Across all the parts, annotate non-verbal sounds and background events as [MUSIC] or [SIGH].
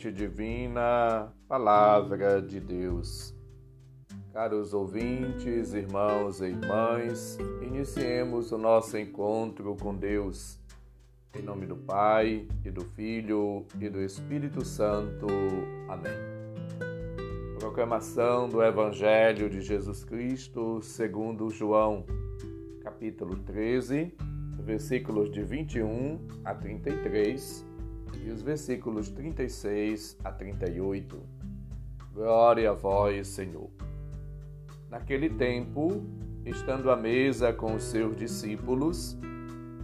semente divina, Palavra de Deus. Caros ouvintes, irmãos e irmãs, iniciemos o nosso encontro com Deus. Em nome do Pai, e do Filho e do Espírito Santo. Amém. Proclamação do Evangelho de Jesus Cristo segundo João, capítulo 13, versículos de 21 a 33 e os versículos 36 a 38. Glória a vós, Senhor. Naquele tempo, estando à mesa com os seus discípulos,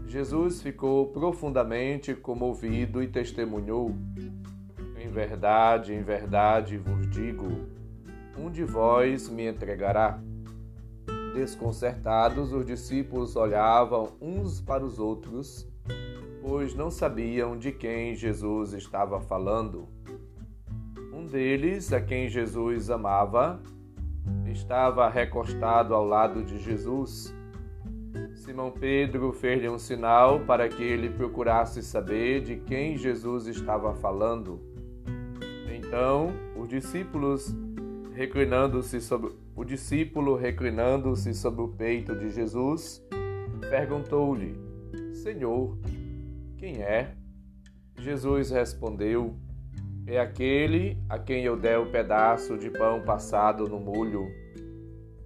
Jesus ficou profundamente comovido e testemunhou: Em verdade, em verdade vos digo, um de vós me entregará. Desconcertados, os discípulos olhavam uns para os outros pois não sabiam de quem Jesus estava falando. Um deles, a quem Jesus amava, estava recostado ao lado de Jesus. Simão Pedro fez-lhe um sinal para que ele procurasse saber de quem Jesus estava falando. Então, os discípulos reclinando-se sobre o discípulo reclinando-se sobre o peito de Jesus, perguntou-lhe: Senhor, quem é? Jesus respondeu: É aquele a quem eu der o pedaço de pão passado no molho.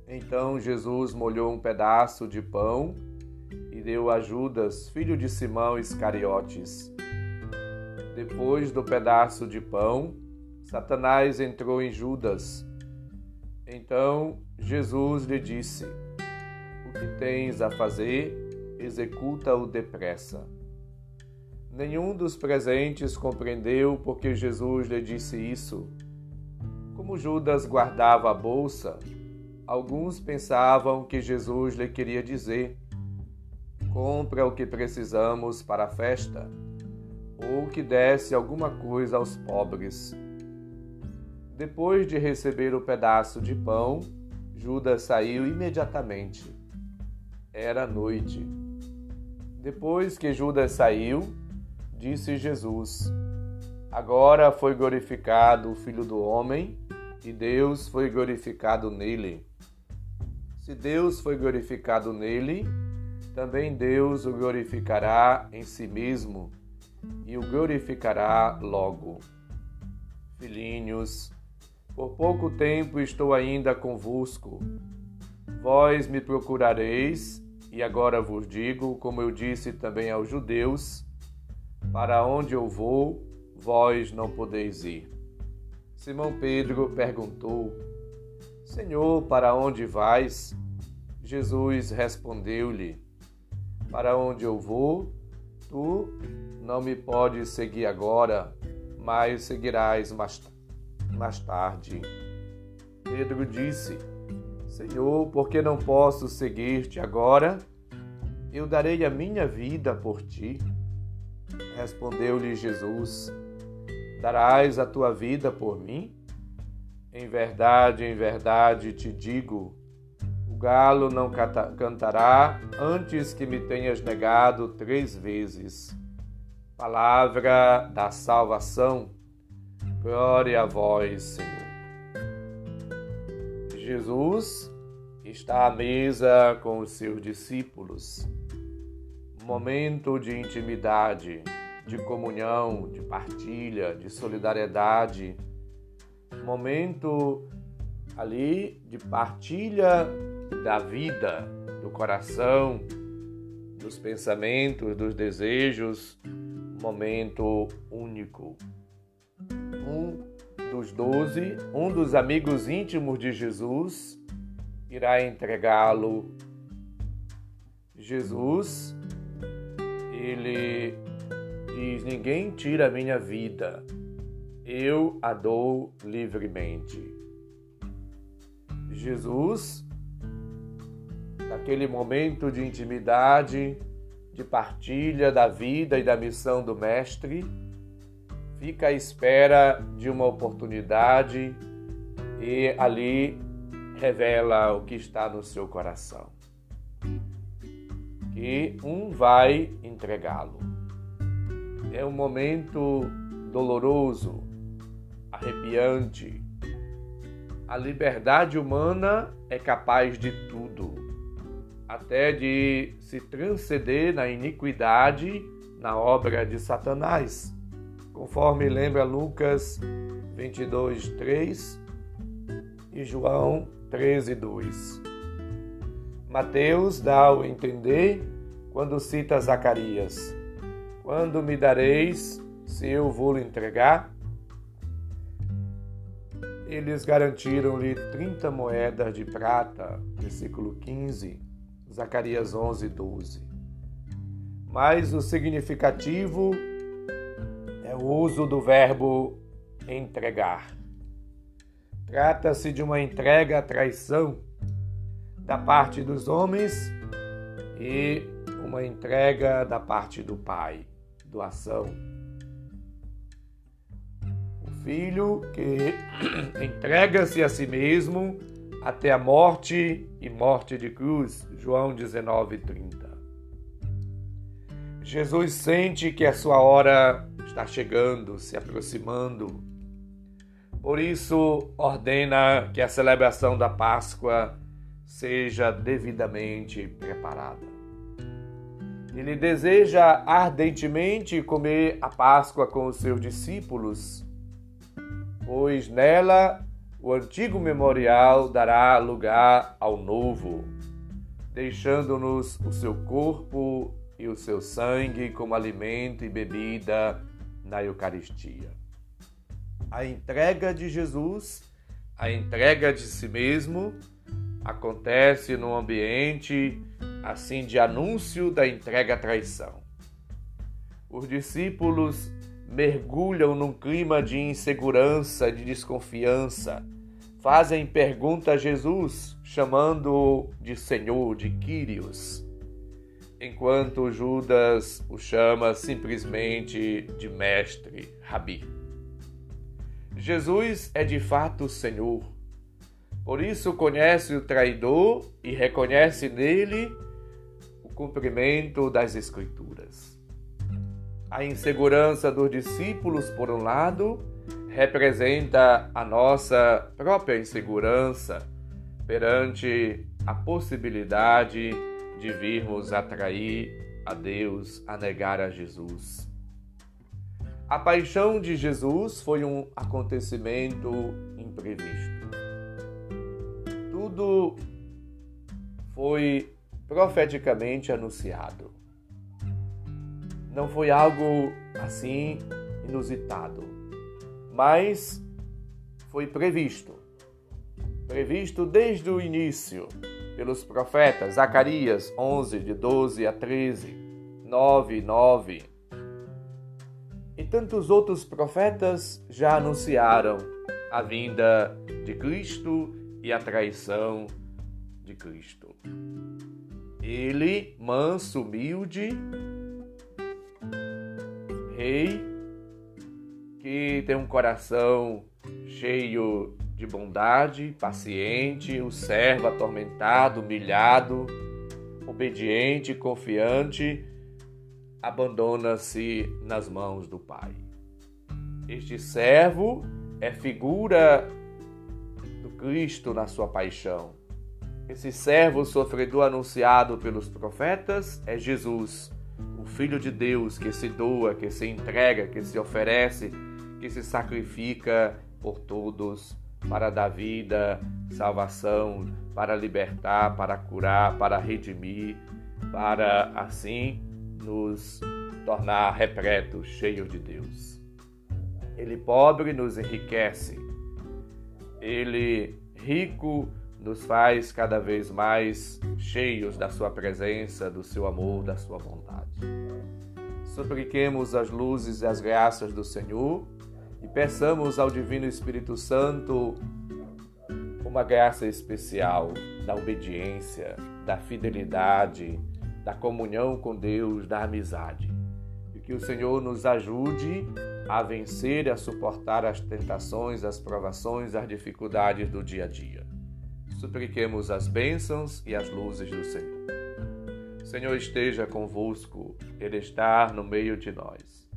Então Jesus molhou um pedaço de pão e deu a Judas, filho de Simão Iscariotes. Depois do pedaço de pão, Satanás entrou em Judas. Então Jesus lhe disse: O que tens a fazer, executa-o depressa. Nenhum dos presentes compreendeu porque Jesus lhe disse isso. Como Judas guardava a bolsa, alguns pensavam que Jesus lhe queria dizer: compra o que precisamos para a festa, ou que desse alguma coisa aos pobres. Depois de receber o pedaço de pão, Judas saiu imediatamente. Era noite. Depois que Judas saiu, disse Jesus: Agora foi glorificado o Filho do Homem e Deus foi glorificado nele. Se Deus foi glorificado nele, também Deus o glorificará em si mesmo e o glorificará logo. Filhinhos, por pouco tempo estou ainda convosco. Vós me procurareis, e agora vos digo, como eu disse também aos judeus, para onde eu vou, vós não podeis ir. Simão Pedro perguntou: Senhor, para onde vais? Jesus respondeu-lhe: Para onde eu vou, tu não me podes seguir agora, mas seguirás mais, mais tarde. Pedro disse: Senhor, por que não posso seguir-te agora? Eu darei a minha vida por ti. Respondeu-lhe Jesus: Darás a tua vida por mim? Em verdade, em verdade te digo: o galo não cantará antes que me tenhas negado três vezes. Palavra da salvação. Glória a vós, Senhor. Jesus está à mesa com os seus discípulos momento de intimidade, de comunhão, de partilha, de solidariedade, momento ali de partilha da vida, do coração, dos pensamentos, dos desejos, momento único. Um dos doze, um dos amigos íntimos de Jesus, irá entregá-lo. Jesus ele diz: Ninguém tira a minha vida, eu a dou livremente. Jesus, naquele momento de intimidade, de partilha da vida e da missão do Mestre, fica à espera de uma oportunidade e ali revela o que está no seu coração que um vai entregá-lo. É um momento doloroso, arrepiante. A liberdade humana é capaz de tudo, até de se transcender na iniquidade na obra de Satanás, conforme lembra Lucas 22, 3 e João 13, 2. Mateus dá ao entender quando cita Zacarias: Quando me dareis, se eu vou lhe entregar? Eles garantiram-lhe 30 moedas de prata, versículo 15, Zacarias 11, 12. Mas o significativo é o uso do verbo entregar. Trata-se de uma entrega à traição da parte dos homens e uma entrega da parte do pai, doação. O filho que [CLEARS THROAT] entrega-se a si mesmo até a morte e morte de cruz, João 19, 30. Jesus sente que a sua hora está chegando, se aproximando. Por isso, ordena que a celebração da Páscoa seja devidamente preparada. Ele deseja ardentemente comer a Páscoa com os seus discípulos, pois nela o antigo memorial dará lugar ao novo, deixando-nos o seu corpo e o seu sangue como alimento e bebida na Eucaristia. A entrega de Jesus, a entrega de si mesmo, acontece num ambiente assim de anúncio da entrega à traição. Os discípulos mergulham num clima de insegurança, de desconfiança, fazem pergunta a Jesus, chamando-o de Senhor, de Quírios, enquanto Judas o chama simplesmente de Mestre, Rabi. Jesus é de fato Senhor, por isso conhece o traidor e reconhece nele o cumprimento das Escrituras. A insegurança dos discípulos, por um lado, representa a nossa própria insegurança perante a possibilidade de virmos a trair a Deus, a negar a Jesus. A paixão de Jesus foi um acontecimento imprevisto tudo foi profeticamente anunciado. Não foi algo assim inusitado, mas foi previsto. Previsto desde o início pelos profetas Zacarias 11, de 12 a 13, 9 e 9. E tantos outros profetas já anunciaram a vinda de Cristo e a traição de Cristo. Ele, manso, humilde, rei, que tem um coração cheio de bondade, paciente, o servo atormentado, humilhado, obediente, confiante, abandona-se nas mãos do Pai. Este servo é figura Cristo na sua paixão. Esse servo sofredor anunciado pelos profetas é Jesus, o Filho de Deus que se doa, que se entrega, que se oferece, que se sacrifica por todos para dar vida, salvação, para libertar, para curar, para redimir, para assim nos tornar repletos, cheios de Deus. Ele pobre nos enriquece, ele rico nos faz cada vez mais cheios da sua presença, do seu amor, da sua bondade. Supliquemos as luzes e as graças do Senhor e peçamos ao Divino Espírito Santo uma graça especial da obediência, da fidelidade, da comunhão com Deus, da amizade. E que o Senhor nos ajude a vencer e a suportar as tentações, as provações, as dificuldades do dia a dia. Supliquemos as bênçãos e as luzes do Senhor. Senhor esteja convosco, Ele está no meio de nós.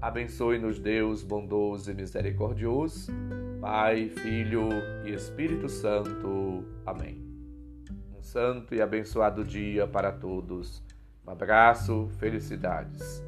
Abençoe-nos, Deus bondoso e misericordioso, Pai, Filho e Espírito Santo. Amém. Um santo e abençoado dia para todos. Um abraço, felicidades.